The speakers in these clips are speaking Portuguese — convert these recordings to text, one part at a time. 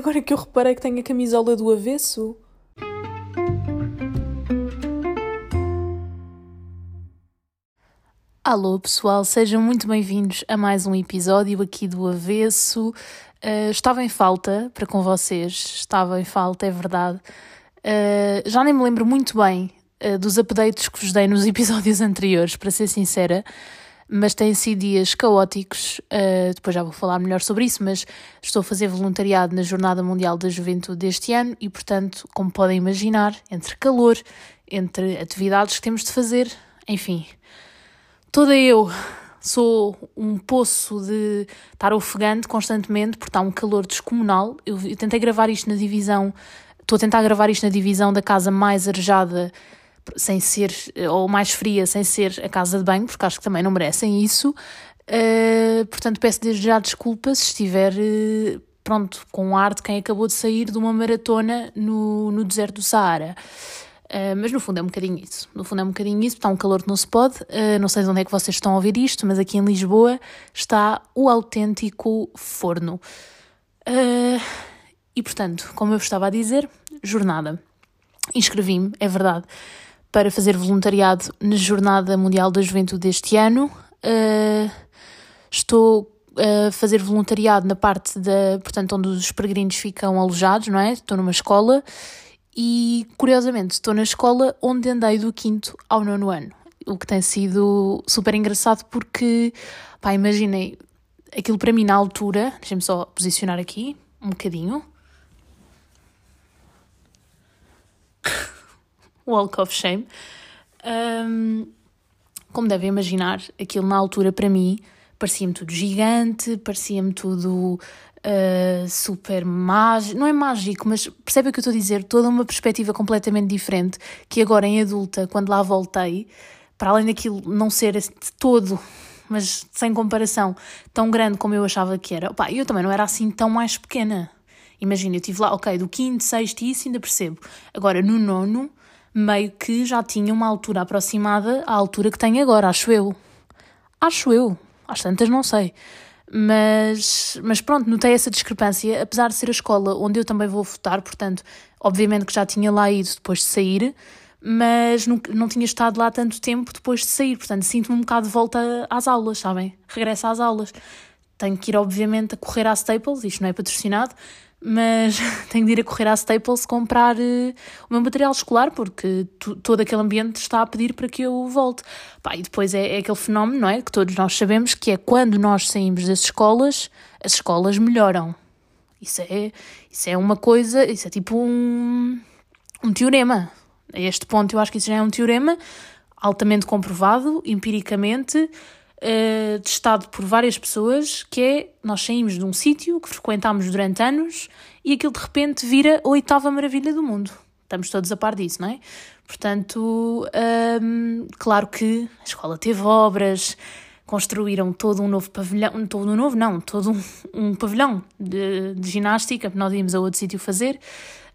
Agora que eu reparei que tenho a camisola do avesso. Alô pessoal, sejam muito bem-vindos a mais um episódio aqui do Avesso. Uh, estava em falta para com vocês, estava em falta, é verdade. Uh, já nem me lembro muito bem uh, dos updates que vos dei nos episódios anteriores, para ser sincera, mas têm sido dias caóticos. depois já vou falar melhor sobre isso, mas estou a fazer voluntariado na Jornada Mundial da Juventude deste ano e, portanto, como podem imaginar, entre calor, entre atividades que temos de fazer, enfim Toda eu sou um poço de estar ofegante constantemente porque está um calor descomunal. Eu, eu tentei gravar isto na divisão, estou a tentar gravar isto na divisão da casa mais arejada sem ser, ou mais fria, sem ser a casa de banho, porque acho que também não merecem isso. Uh, portanto, peço desde já desculpa se estiver, uh, pronto, com ar de quem acabou de sair de uma maratona no, no deserto do Saara. Uh, mas no fundo é um bocadinho isso. No fundo é um bocadinho isso, está um calor que não se pode. Não sei de onde é que vocês estão a ouvir isto, mas aqui em Lisboa está o autêntico forno. E portanto, como eu vos estava a dizer, jornada. Inscrevi-me, é verdade, para fazer voluntariado na Jornada Mundial da Juventude deste ano. estou a fazer voluntariado na parte da, portanto, onde os peregrinos ficam alojados, não é? Estou numa escola e curiosamente estou na escola onde andei do quinto ao nono ano, o que tem sido super engraçado porque, pá, imaginei, aquilo para mim na altura, deixem-me só posicionar aqui um bocadinho. Walk of Shame. Um, como devem imaginar, aquilo na altura para mim parecia-me tudo gigante, parecia-me tudo uh, super mágico, não é mágico, mas percebe o que eu estou a dizer? Toda uma perspectiva completamente diferente que agora em adulta, quando lá voltei, para além daquilo não ser de todo, mas sem comparação, tão grande como eu achava que era, opa, eu também não era assim tão mais pequena. Imagina, eu estive lá, ok, do quinto, sexto e isso ainda percebo. Agora, no nono, meio que já tinha uma altura aproximada à altura que tenho agora, acho eu. Acho eu. Às tantas não sei. Mas, mas pronto, notei essa discrepância, apesar de ser a escola onde eu também vou votar, portanto, obviamente que já tinha lá ido depois de sair, mas não, não tinha estado lá tanto tempo depois de sair, portanto, sinto-me um bocado de volta às aulas, sabem? Regresso às aulas. Tenho que ir, obviamente, a correr à Staples, isto não é patrocinado, mas tenho de ir a correr à Staples comprar uh, o meu material escolar, porque todo aquele ambiente está a pedir para que eu volte. Pá, e depois é, é, aquele fenómeno, não é? Que todos nós sabemos que é quando nós saímos das escolas, as escolas melhoram. Isso é, isso é uma coisa, isso é tipo um, um teorema. A este ponto eu acho que isso já é um teorema altamente comprovado, empiricamente, uh, testado por várias pessoas, que é nós saímos de um sítio que frequentámos durante anos e aquilo de repente vira a oitava maravilha do mundo. Estamos todos a par disso, não é? Portanto, um, claro que a escola teve obras, construíram todo um novo pavilhão, todo um novo não, todo um, um pavilhão de, de ginástica, nós íamos a outro sítio fazer,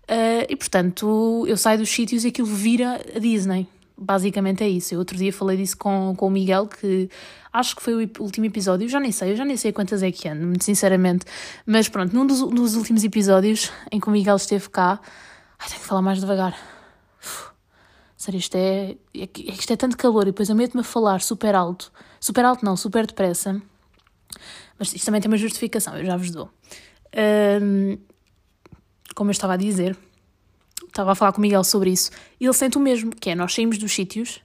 uh, e portanto eu saio dos sítios e aquilo vira a Disney. Basicamente é isso. Eu outro dia falei disso com, com o Miguel, que acho que foi o último episódio, eu já nem sei, eu já nem sei quantas é que ando, muito sinceramente. Mas pronto, num dos, dos últimos episódios em que o Miguel esteve cá, ai, tenho que falar mais devagar. Sério, isto é, é, é, isto é tanto calor e depois eu meto-me a falar super alto, super alto não, super depressa. Mas isto também tem uma justificação, eu já vos dou. Um, como eu estava a dizer, estava a falar com o Miguel sobre isso, e ele sente o mesmo, que é nós saímos dos sítios,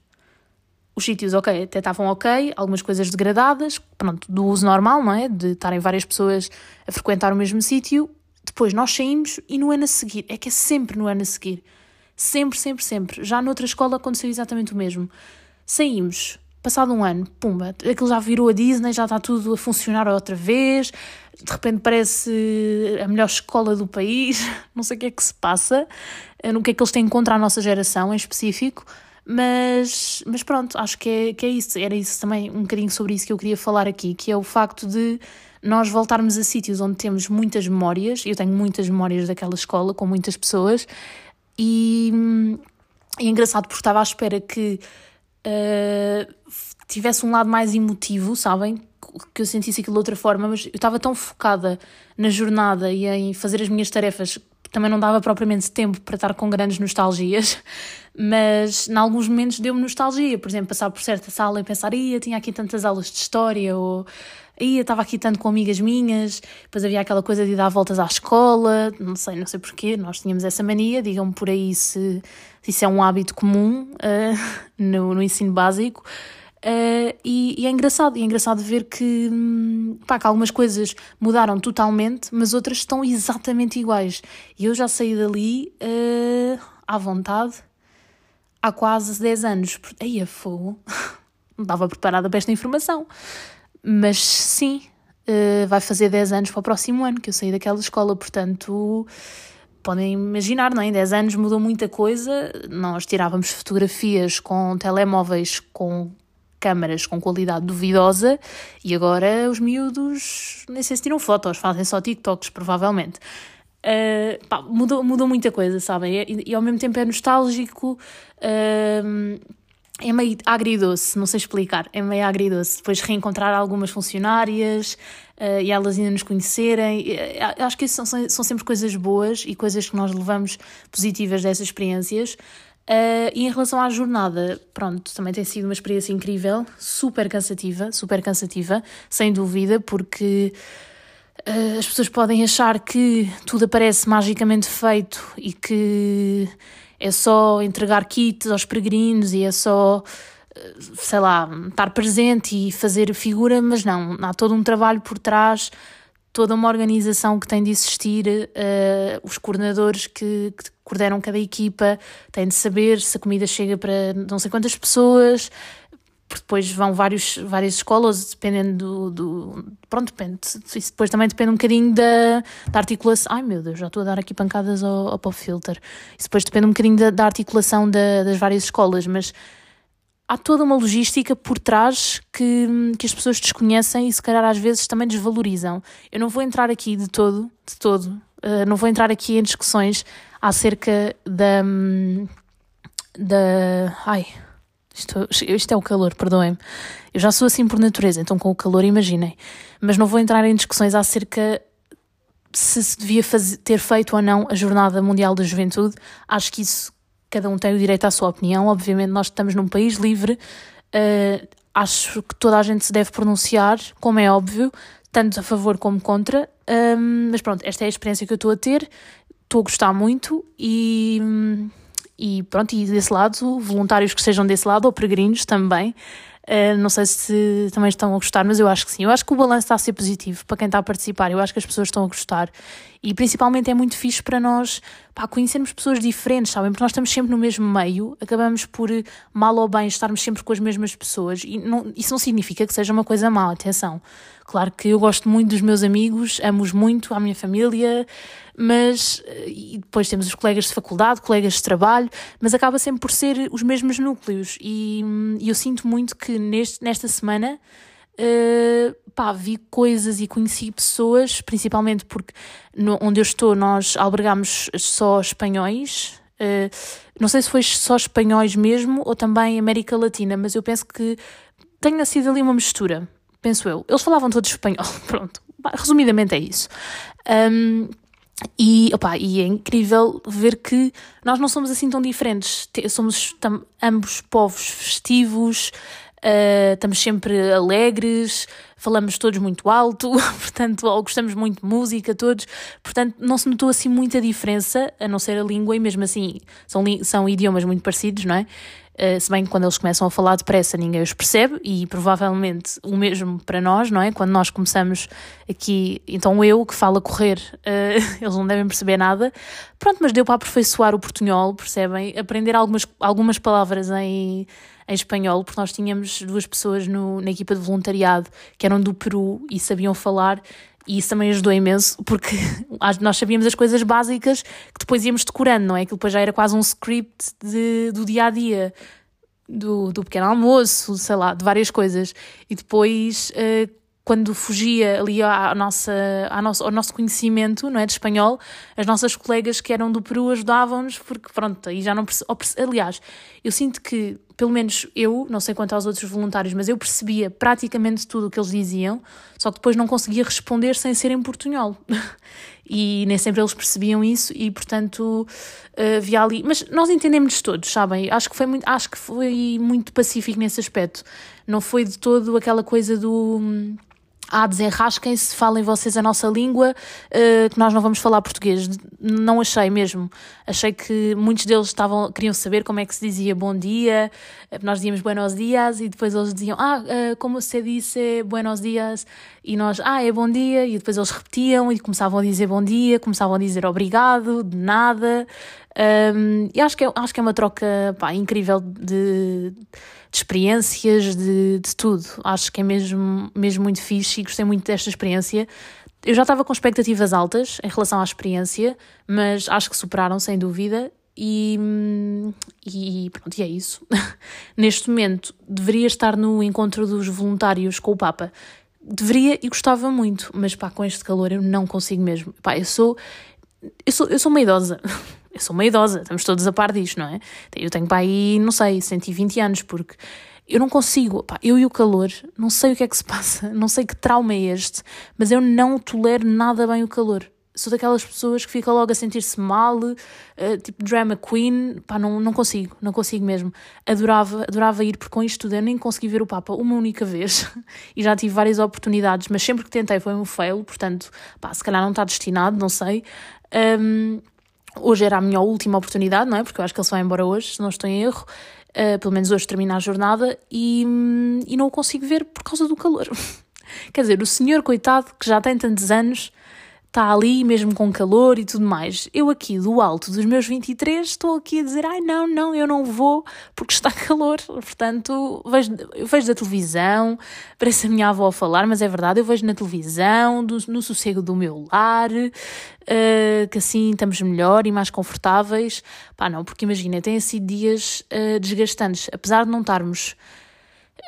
os sítios, ok, até estavam ok, algumas coisas degradadas, pronto, do uso normal, não é? De estarem várias pessoas a frequentar o mesmo sítio, depois nós saímos e no ano a seguir, é que é sempre no ano a seguir, sempre, sempre, sempre. Já noutra escola aconteceu exatamente o mesmo. Saímos, passado um ano, pumba, aquilo já virou a Disney, já está tudo a funcionar outra vez, de repente parece a melhor escola do país, não sei o que é que se passa, no que é que eles têm contra a nossa geração em específico, mas, mas pronto, acho que é, que é isso, era isso também, um bocadinho sobre isso que eu queria falar aqui, que é o facto de nós voltarmos a sítios onde temos muitas memórias, eu tenho muitas memórias daquela escola com muitas pessoas, e é engraçado porque estava à espera que uh, tivesse um lado mais emotivo, sabem? Que eu sentisse aquilo de outra forma, mas eu estava tão focada na jornada e em fazer as minhas tarefas também não dava propriamente tempo para estar com grandes nostalgias, mas em alguns momentos deu-me nostalgia, por exemplo, passar por certa sala e pensar, ia, tinha aqui tantas aulas de história, ou ia, estava aqui tanto com amigas minhas, depois havia aquela coisa de dar voltas à escola, não sei, não sei porquê, nós tínhamos essa mania, digam-me por aí se isso é um hábito comum uh, no, no ensino básico, Uh, e, e, é engraçado, e é engraçado ver que, hum, pá, que algumas coisas mudaram totalmente, mas outras estão exatamente iguais. E eu já saí dali uh, à vontade há quase 10 anos. Aí a fogo, não estava preparada para esta informação. Mas sim, vai fazer 10 anos para o próximo ano que eu saí daquela escola, portanto podem imaginar, não é? Em 10 anos mudou muita coisa. Nós tirávamos fotografias com telemóveis com câmaras com qualidade duvidosa e agora os miúdos nem sei se tiram fotos, fazem só TikToks, provavelmente. Uh, pá, mudou, mudou muita coisa, sabem? E, e, ao mesmo tempo é nostálgico, uh, é meio agridoce, não sei explicar, é meio agridoce. Depois reencontrar algumas funcionárias uh, e elas ainda nos conhecerem. acho que isso são, são sempre coisas boas e coisas que nós levamos positivas dessas experiências. Uh, e em relação à jornada, pronto, também tem sido uma experiência incrível, super cansativa, super cansativa, sem dúvida, porque as pessoas podem achar que tudo aparece magicamente feito e que é só entregar kits aos peregrinos e é só, uh, sei lá, estar presente e fazer figura, mas não, há todo um trabalho por trás toda uma organização que tem de existir, uh, os coordenadores que, que, coordenam cada equipa têm de saber se a comida chega para não sei quantas pessoas, porque depois vão vários, várias escolas, dependendo do, do. Pronto, depende. Isso depois também depende um bocadinho da, da articulação. Ai meu Deus, já estou a dar aqui pancadas ao, ao pop filter. Isso depois depende um bocadinho da, da articulação da, das várias escolas, mas há toda uma logística por trás que, que as pessoas desconhecem e se calhar às vezes também desvalorizam. Eu não vou entrar aqui de todo, de todo, uh, não vou entrar aqui em discussões acerca da. da. Ai. Isto, isto é o calor, perdoem-me. Eu já sou assim por natureza, então com o calor imaginem. Mas não vou entrar em discussões acerca se se devia fazer, ter feito ou não a Jornada Mundial da Juventude. Acho que isso cada um tem o direito à sua opinião. Obviamente, nós estamos num país livre, uh, acho que toda a gente se deve pronunciar, como é óbvio, tanto a favor como contra. Um, mas pronto, esta é a experiência que eu estou a ter, estou a gostar muito e. E pronto, e desse lado, voluntários que sejam desse lado, ou peregrinos também, Uh, não sei se também estão a gostar, mas eu acho que sim. Eu acho que o balanço está a ser positivo para quem está a participar. Eu acho que as pessoas estão a gostar. E principalmente é muito fixe para nós pá, conhecermos pessoas diferentes, sabem? Porque nós estamos sempre no mesmo meio, acabamos por, mal ou bem, estarmos sempre com as mesmas pessoas. E não, isso não significa que seja uma coisa má, atenção. Claro que eu gosto muito dos meus amigos, amo-os muito, a minha família, mas eh, e depois temos os colegas de faculdade, colegas de trabalho, mas acaba sempre por ser os mesmos núcleos. E, e eu sinto muito que neste, nesta semana uh, pá, vi coisas e conheci pessoas, principalmente porque no, onde eu estou nós albergamos só espanhóis. Uh, não sei se foi só espanhóis mesmo ou também América Latina, mas eu penso que tenha sido ali uma mistura, penso eu. Eles falavam todos espanhol, pronto. Resumidamente é isso. Um, e, opa, e é incrível ver que nós não somos assim tão diferentes. Somos ambos povos festivos, uh, estamos sempre alegres, falamos todos muito alto, portanto, gostamos muito de música, todos. Portanto, não se notou assim muita diferença, a não ser a língua, e mesmo assim são, são idiomas muito parecidos, não é? Uh, se bem que quando eles começam a falar depressa ninguém os percebe, e provavelmente o mesmo para nós, não é? Quando nós começamos aqui, então eu que falo a correr, uh, eles não devem perceber nada. Pronto, mas deu para aperfeiçoar o portunhol, percebem? Aprender algumas, algumas palavras em, em espanhol, porque nós tínhamos duas pessoas no, na equipa de voluntariado que eram do Peru e sabiam falar e isso também ajudou imenso, porque nós sabíamos as coisas básicas que depois íamos decorando, não é? Que depois já era quase um script de, do dia a dia, do, do pequeno almoço, sei lá, de várias coisas. E depois, uh, quando fugia ali à nossa, à nosso, ao nosso conhecimento não é, de espanhol, as nossas colegas que eram do Peru ajudavam-nos, porque pronto, aí já não. Aliás, eu sinto que pelo menos eu, não sei quanto aos outros voluntários, mas eu percebia praticamente tudo o que eles diziam, só que depois não conseguia responder sem ser em portunhol. e nem sempre eles percebiam isso e, portanto, uh, havia ali... Mas nós entendemos todos, sabem? Acho que, foi muito, acho que foi muito pacífico nesse aspecto. Não foi de todo aquela coisa do... Ah, desenrasquem-se, falem vocês a nossa língua, uh, que nós não vamos falar português. Não achei mesmo. Achei que muitos deles estavam, queriam saber como é que se dizia bom dia, eh, nós dizíamos buenos dias e depois eles diziam, ah, uh, como se disse buenos dias, e nós, ah, é bom dia, e depois eles repetiam e começavam a dizer bom dia, começavam a dizer obrigado, de nada. Um, e acho que é, acho que é uma troca pá, incrível de de experiências, de, de tudo. Acho que é mesmo, mesmo muito fixe e gostei muito desta experiência. Eu já estava com expectativas altas em relação à experiência, mas acho que superaram sem dúvida. E, e pronto, e é isso. Neste momento, deveria estar no encontro dos voluntários com o Papa. Deveria e gostava muito, mas pá, com este calor eu não consigo mesmo. Pá, eu sou, eu sou, eu sou uma idosa. Eu sou uma idosa, estamos todos a par disto, não é? Eu tenho para aí, não sei, 120 anos, porque eu não consigo, pá, eu e o calor, não sei o que é que se passa, não sei que trauma é este, mas eu não tolero nada bem o calor. Sou daquelas pessoas que ficam logo a sentir-se mal, uh, tipo drama queen, pá, não, não consigo, não consigo mesmo. Adorava, adorava ir, porque com isto tudo eu nem consegui ver o Papa uma única vez e já tive várias oportunidades, mas sempre que tentei foi um fail, portanto, pá, se calhar não está destinado, não sei. Um, Hoje era a minha última oportunidade, não é? Porque eu acho que ele só vai embora hoje, se não estou em erro. Uh, pelo menos hoje termina a jornada e, e não o consigo ver por causa do calor. Quer dizer, o senhor, coitado, que já tem tantos anos, está ali mesmo com calor e tudo mais. Eu aqui do alto dos meus 23 estou aqui a dizer, ai não, não, eu não vou porque está calor. Portanto, vejo, eu vejo da televisão, parece a minha avó a falar, mas é verdade, eu vejo na televisão, do, no sossego do meu lar, uh, que assim estamos melhor e mais confortáveis. Pá, não, porque imagina, têm sido dias uh, desgastantes, apesar de não estarmos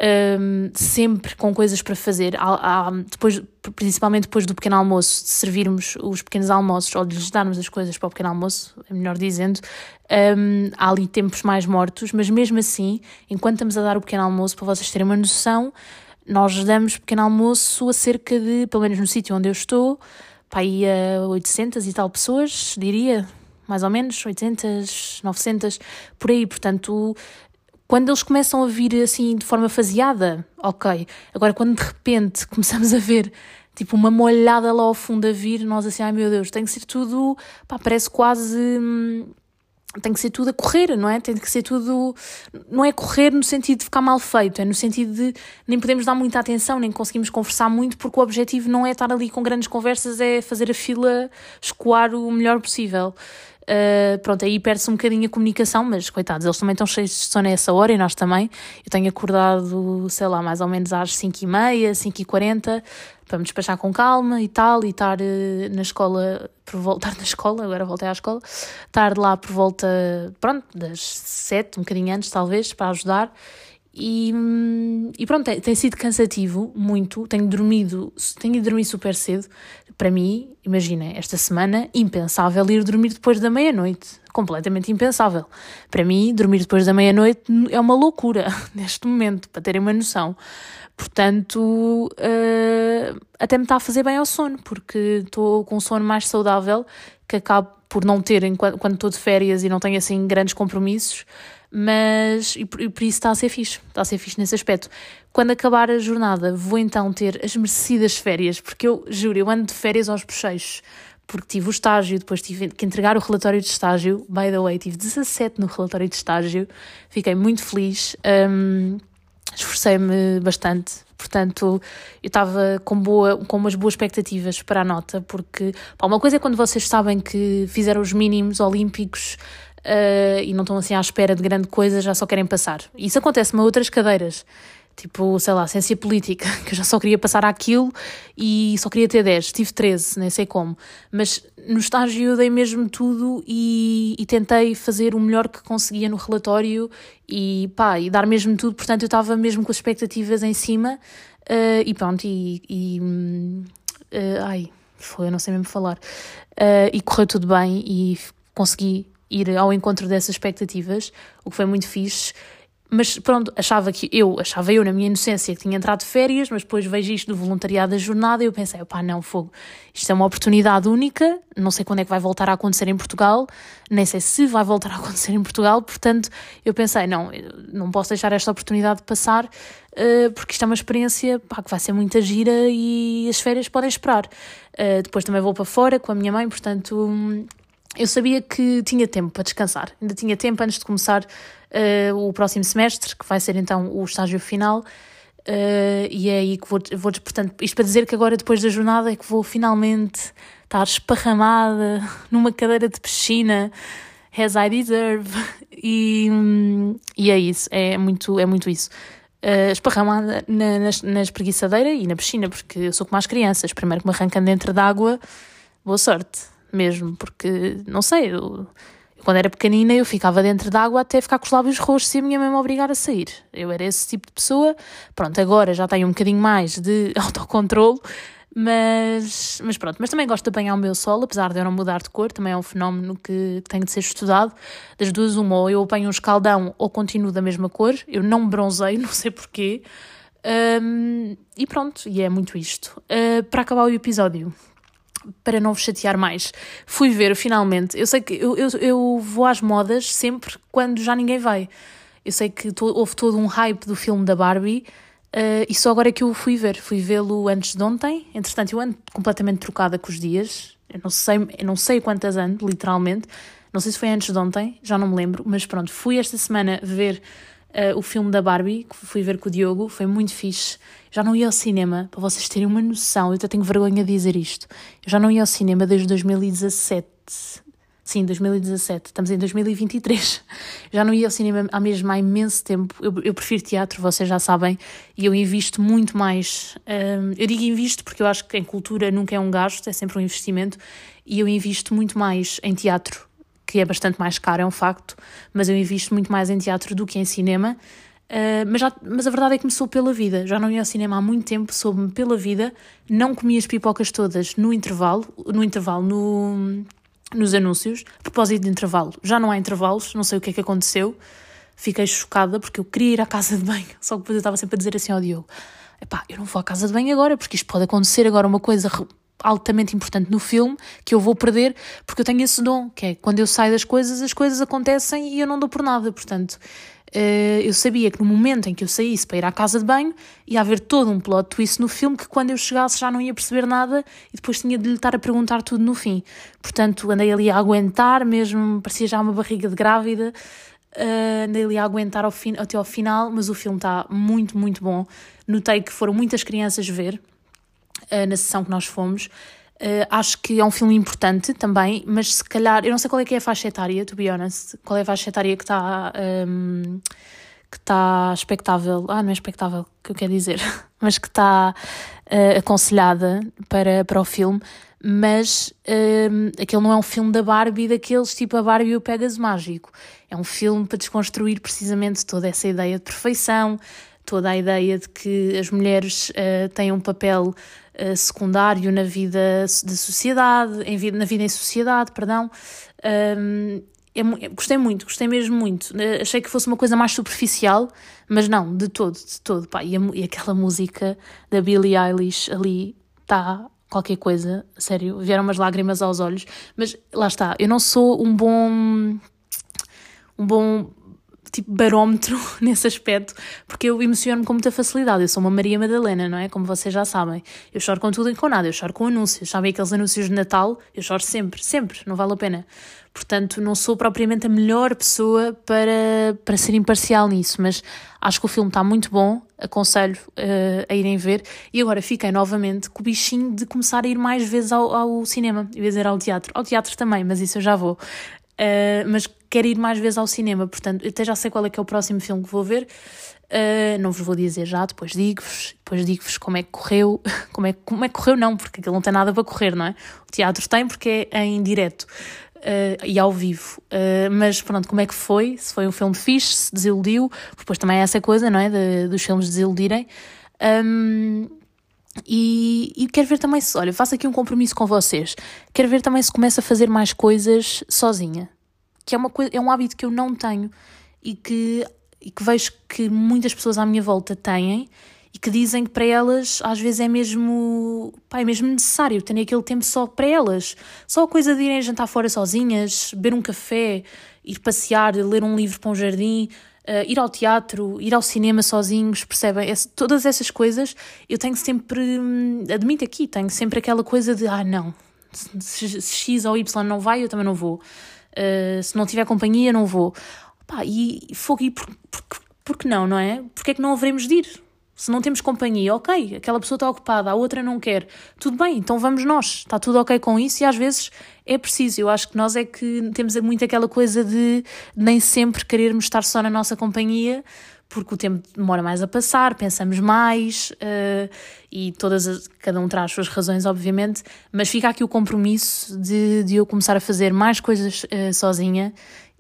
um, sempre com coisas para fazer. Há, há, depois, principalmente depois do pequeno almoço, de servirmos os pequenos almoços ou de lhes darmos as coisas para o pequeno almoço, é melhor dizendo, um, há ali tempos mais mortos, mas mesmo assim, enquanto estamos a dar o pequeno almoço, para vocês terem uma noção, nós damos pequeno almoço a cerca de, pelo menos no sítio onde eu estou, para aí a 800 e tal pessoas, diria, mais ou menos, 800, 900, por aí. Portanto, quando eles começam a vir assim de forma faseada, ok. Agora, quando de repente começamos a ver tipo uma molhada lá ao fundo a vir, nós assim, ai meu Deus, tem que ser tudo, pá, parece quase. Hum, tem que ser tudo a correr, não é? Tem que ser tudo. Não é correr no sentido de ficar mal feito, é no sentido de nem podemos dar muita atenção, nem conseguimos conversar muito, porque o objetivo não é estar ali com grandes conversas, é fazer a fila escoar o melhor possível. Uh, pronto, aí perde-se um bocadinho a comunicação, mas coitados, eles também estão cheios de sono a essa hora e nós também. Eu tenho acordado, sei lá, mais ou menos às 5h30, 5h40, para me despachar com calma e tal, e estar uh, na escola, por voltar na escola, agora voltei à escola, estar lá por volta, pronto, das 7, um bocadinho antes talvez, para ajudar. E, e pronto, tem, tem, sido cansativo, muito. Tenho dormido, tenho ido dormir super cedo. Para mim, imagina, esta semana, impensável ir dormir depois da meia-noite. Completamente impensável. Para mim, dormir depois da meia-noite é uma loucura neste momento, para terem uma noção. Portanto, uh, até me está a fazer bem ao sono, porque estou com um sono mais saudável, que acabo por não ter enquanto, quando estou de férias e não tenho assim grandes compromissos mas e por, e por, isso está a ser fixe, está a ser fixe nesse aspecto. Quando acabar a jornada, vou então ter as merecidas férias, porque eu juro, eu ando de férias aos bochechos, porque tive o estágio, depois tive que entregar o relatório de estágio. By the way, tive 17 no relatório de estágio, fiquei muito feliz, um, esforcei-me bastante. Portanto, eu estava com, boa, com umas boas expectativas para a nota, porque pá, uma coisa é quando vocês sabem que fizeram os mínimos olímpicos uh, e não estão assim à espera de grande coisa, já só querem passar. Isso acontece-me a outras cadeiras, tipo, sei lá, ciência política, que eu já só queria passar aquilo e só queria ter 10, tive 13, nem sei como. Mas no estágio eu dei mesmo tudo e, e tentei fazer o melhor que conseguia no relatório e pá, e dar mesmo tudo, portanto eu estava mesmo com as expectativas em cima uh, e pronto, e. e uh, ai, foi, eu não sei mesmo falar. Uh, e correu tudo bem e consegui ir ao encontro dessas expectativas, o que foi muito fixe. mas pronto, achava que eu, achava eu na minha inocência que tinha entrado de férias, mas depois vejo isto do voluntariado da jornada e eu pensei, pá, não, fogo, isto é uma oportunidade única, não sei quando é que vai voltar a acontecer em Portugal, nem sei se vai voltar a acontecer em Portugal, portanto, eu pensei, não, não posso deixar esta oportunidade de passar, uh, porque isto é uma experiência, pá, que vai ser muita gira e as férias podem esperar. Uh, depois também vou para fora com a minha mãe, portanto, hum, eu sabia que tinha tempo para descansar, ainda tinha tempo antes de começar uh, o próximo semestre, que vai ser então o estágio final. Uh, e é aí que vou, vou, portanto, isto para dizer que agora, depois da jornada, é que vou finalmente estar esparramada numa cadeira de piscina, as I deserve. E, e é isso, é muito, é muito isso. Uh, esparramada na, na, na espreguiçadeira e na piscina, porque eu sou como as crianças, primeiro que me arrancam dentro d'água, boa sorte mesmo, porque não sei, eu, quando era pequenina eu ficava dentro d'água até ficar com os lábios roxos e a minha mãe me obrigar a sair. Eu era esse tipo de pessoa. Pronto, agora já tenho um bocadinho mais de autocontrole, mas, mas pronto. Mas também gosto de apanhar o meu sol, apesar de eu não mudar de cor, também é um fenómeno que tem de ser estudado. Das duas, uma, ou eu apanho um escaldão ou continuo da mesma cor. Eu não bronzei, não sei porquê. Um, e pronto, e é muito isto. Uh, para acabar o episódio, para não vos chatear mais, fui ver finalmente. Eu sei que eu, eu, eu vou às modas sempre quando já ninguém vai. Eu sei que to, houve todo um hype do filme da Barbie uh, e só agora é que eu fui ver. Fui vê-lo antes de ontem. Entretanto, eu ando completamente trocada com os dias. Eu não sei, eu não sei quantas ando, literalmente. Não sei se foi antes de ontem, já não me lembro, mas pronto, fui esta semana ver uh, o filme da Barbie, que fui ver com o Diogo, foi muito fixe. Já não ia ao cinema, para vocês terem uma noção, eu até tenho vergonha de dizer isto. Eu já não ia ao cinema desde 2017. Sim, 2017, estamos em 2023. Já não ia ao cinema há mesmo há imenso tempo. Eu, eu prefiro teatro, vocês já sabem, e eu invisto muito mais. Um, eu digo invisto porque eu acho que em cultura nunca é um gasto, é sempre um investimento, e eu invisto muito mais em teatro que é bastante mais caro, é um facto, mas eu invisto muito mais em teatro do que em cinema. Uh, mas, já, mas a verdade é que me sou pela vida. Já não ia ao cinema há muito tempo, soube-me pela vida. Não comi as pipocas todas no intervalo, no intervalo, no, nos anúncios. A propósito de intervalo, já não há intervalos, não sei o que é que aconteceu. Fiquei chocada porque eu queria ir à casa de banho, só que depois eu estava sempre a dizer assim ao Diogo: epá, eu não vou à casa de banho agora, porque isto pode acontecer agora uma coisa altamente importante no filme que eu vou perder porque eu tenho esse dom, que é quando eu saio das coisas, as coisas acontecem e eu não dou por nada. Portanto, eh, eu sabia que no momento em que eu saísse para ir à casa de banho ia haver todo um plot twist no filme que quando eu chegasse já não ia perceber nada e depois tinha de lhe estar a perguntar tudo no fim. Portanto, andei ali a aguentar, mesmo parecia já uma barriga de grávida. Uh, andei ali a aguentar ao fim, até ao final, mas o filme está muito, muito bom. Notei que foram muitas crianças ver, uh, na sessão que nós fomos. Uh, acho que é um filme importante também, mas se calhar, eu não sei qual é que é a faixa etária, to be honest, qual é a faixa etária que está um, que está expectável, ah, não é expectável, que eu quero dizer, mas que está uh, aconselhada para, para o filme, mas um, aquele não é um filme da Barbie daqueles tipo a Barbie e o Pegas Mágico, é um filme para desconstruir precisamente toda essa ideia de perfeição, toda a ideia de que as mulheres uh, têm um papel uh, secundário na vida da sociedade, em vida, na vida em sociedade, perdão. Um, é, gostei muito, gostei mesmo muito. Uh, achei que fosse uma coisa mais superficial, mas não, de todo, de todo. Pá, e, a, e aquela música da Billie Eilish ali está qualquer coisa, sério, vieram umas lágrimas aos olhos, mas lá está, eu não sou um bom um bom tipo barómetro nesse aspecto, porque eu emociono-me com muita facilidade. Eu sou uma Maria Madalena, não é? Como vocês já sabem. Eu choro com tudo e com nada, eu choro com anúncios. Sabem aqueles anúncios de Natal? Eu choro sempre, sempre, não vale a pena. Portanto, não sou propriamente a melhor pessoa para, para ser imparcial nisso, mas acho que o filme está muito bom, aconselho uh, a irem ver. E agora fiquei novamente com o bichinho de começar a ir mais vezes ao, ao cinema, em vez de ir ao teatro. Ao teatro também, mas isso eu já vou. Uh, mas quero ir mais vezes ao cinema, portanto, até já sei qual é que é o próximo filme que vou ver. Uh, não vos vou dizer já, depois digo-vos, depois digo-vos como é que correu, como é, como é que correu não, porque aquilo não tem nada para correr, não é? O teatro tem porque é em direto uh, e ao vivo, mas pronto, como é que foi? Se foi um filme fixe, se desiludiu, depois também é essa coisa, não é? De, dos filmes desiludirem. Um, e, e, quero ver também se, olha, faço aqui um compromisso com vocês. Quero ver também se começa a fazer mais coisas sozinha. Que é, uma coisa, é um hábito que eu não tenho e que e que vejo que muitas pessoas à minha volta têm e que dizem que para elas às vezes é mesmo, pá, é mesmo necessário ter aquele tempo só para elas. Só a coisa de irem jantar fora sozinhas, beber um café, ir passear, ler um livro para um jardim, uh, ir ao teatro, ir ao cinema sozinhos, percebem? Esse, todas essas coisas eu tenho sempre, hum, admito aqui, tenho sempre aquela coisa de, ah não, se, se X ou Y não vai, eu também não vou. Uh, se não tiver companhia, não vou. Pá, e fogo, e por, por, por que não, não é? Porque é que não haveremos de ir? Se não temos companhia, ok, aquela pessoa está ocupada, a outra não quer, tudo bem, então vamos nós, está tudo ok com isso e às vezes é preciso. Eu acho que nós é que temos muito aquela coisa de nem sempre querermos estar só na nossa companhia, porque o tempo demora mais a passar, pensamos mais uh, e todas as, cada um traz as suas razões, obviamente, mas fica aqui o compromisso de, de eu começar a fazer mais coisas uh, sozinha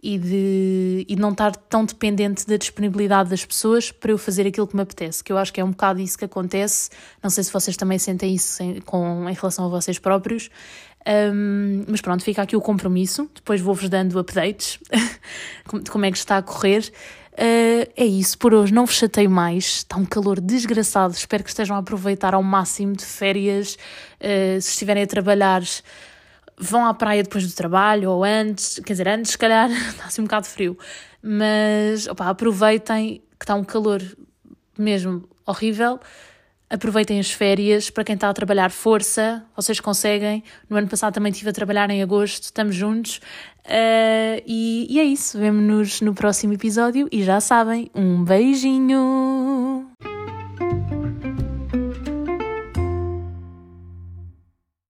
e de, e de não estar tão dependente da disponibilidade das pessoas para eu fazer aquilo que me apetece, que eu acho que é um bocado isso que acontece. Não sei se vocês também sentem isso em, com, em relação a vocês próprios, um, mas pronto, fica aqui o compromisso. Depois vou-vos dando updates de como é que está a correr. Uh, é isso, por hoje não vos chatei mais. Está um calor desgraçado. Espero que estejam a aproveitar ao máximo de férias. Uh, se estiverem a trabalhar vão à praia depois do trabalho ou antes, quer dizer, antes se calhar está assim um bocado frio, mas opa, aproveitem que está um calor mesmo horrível. Aproveitem as férias, para quem está a trabalhar, força, vocês conseguem. No ano passado também estive a trabalhar em agosto, estamos juntos. Uh, e, e é isso, vemo-nos no próximo episódio e já sabem, um beijinho!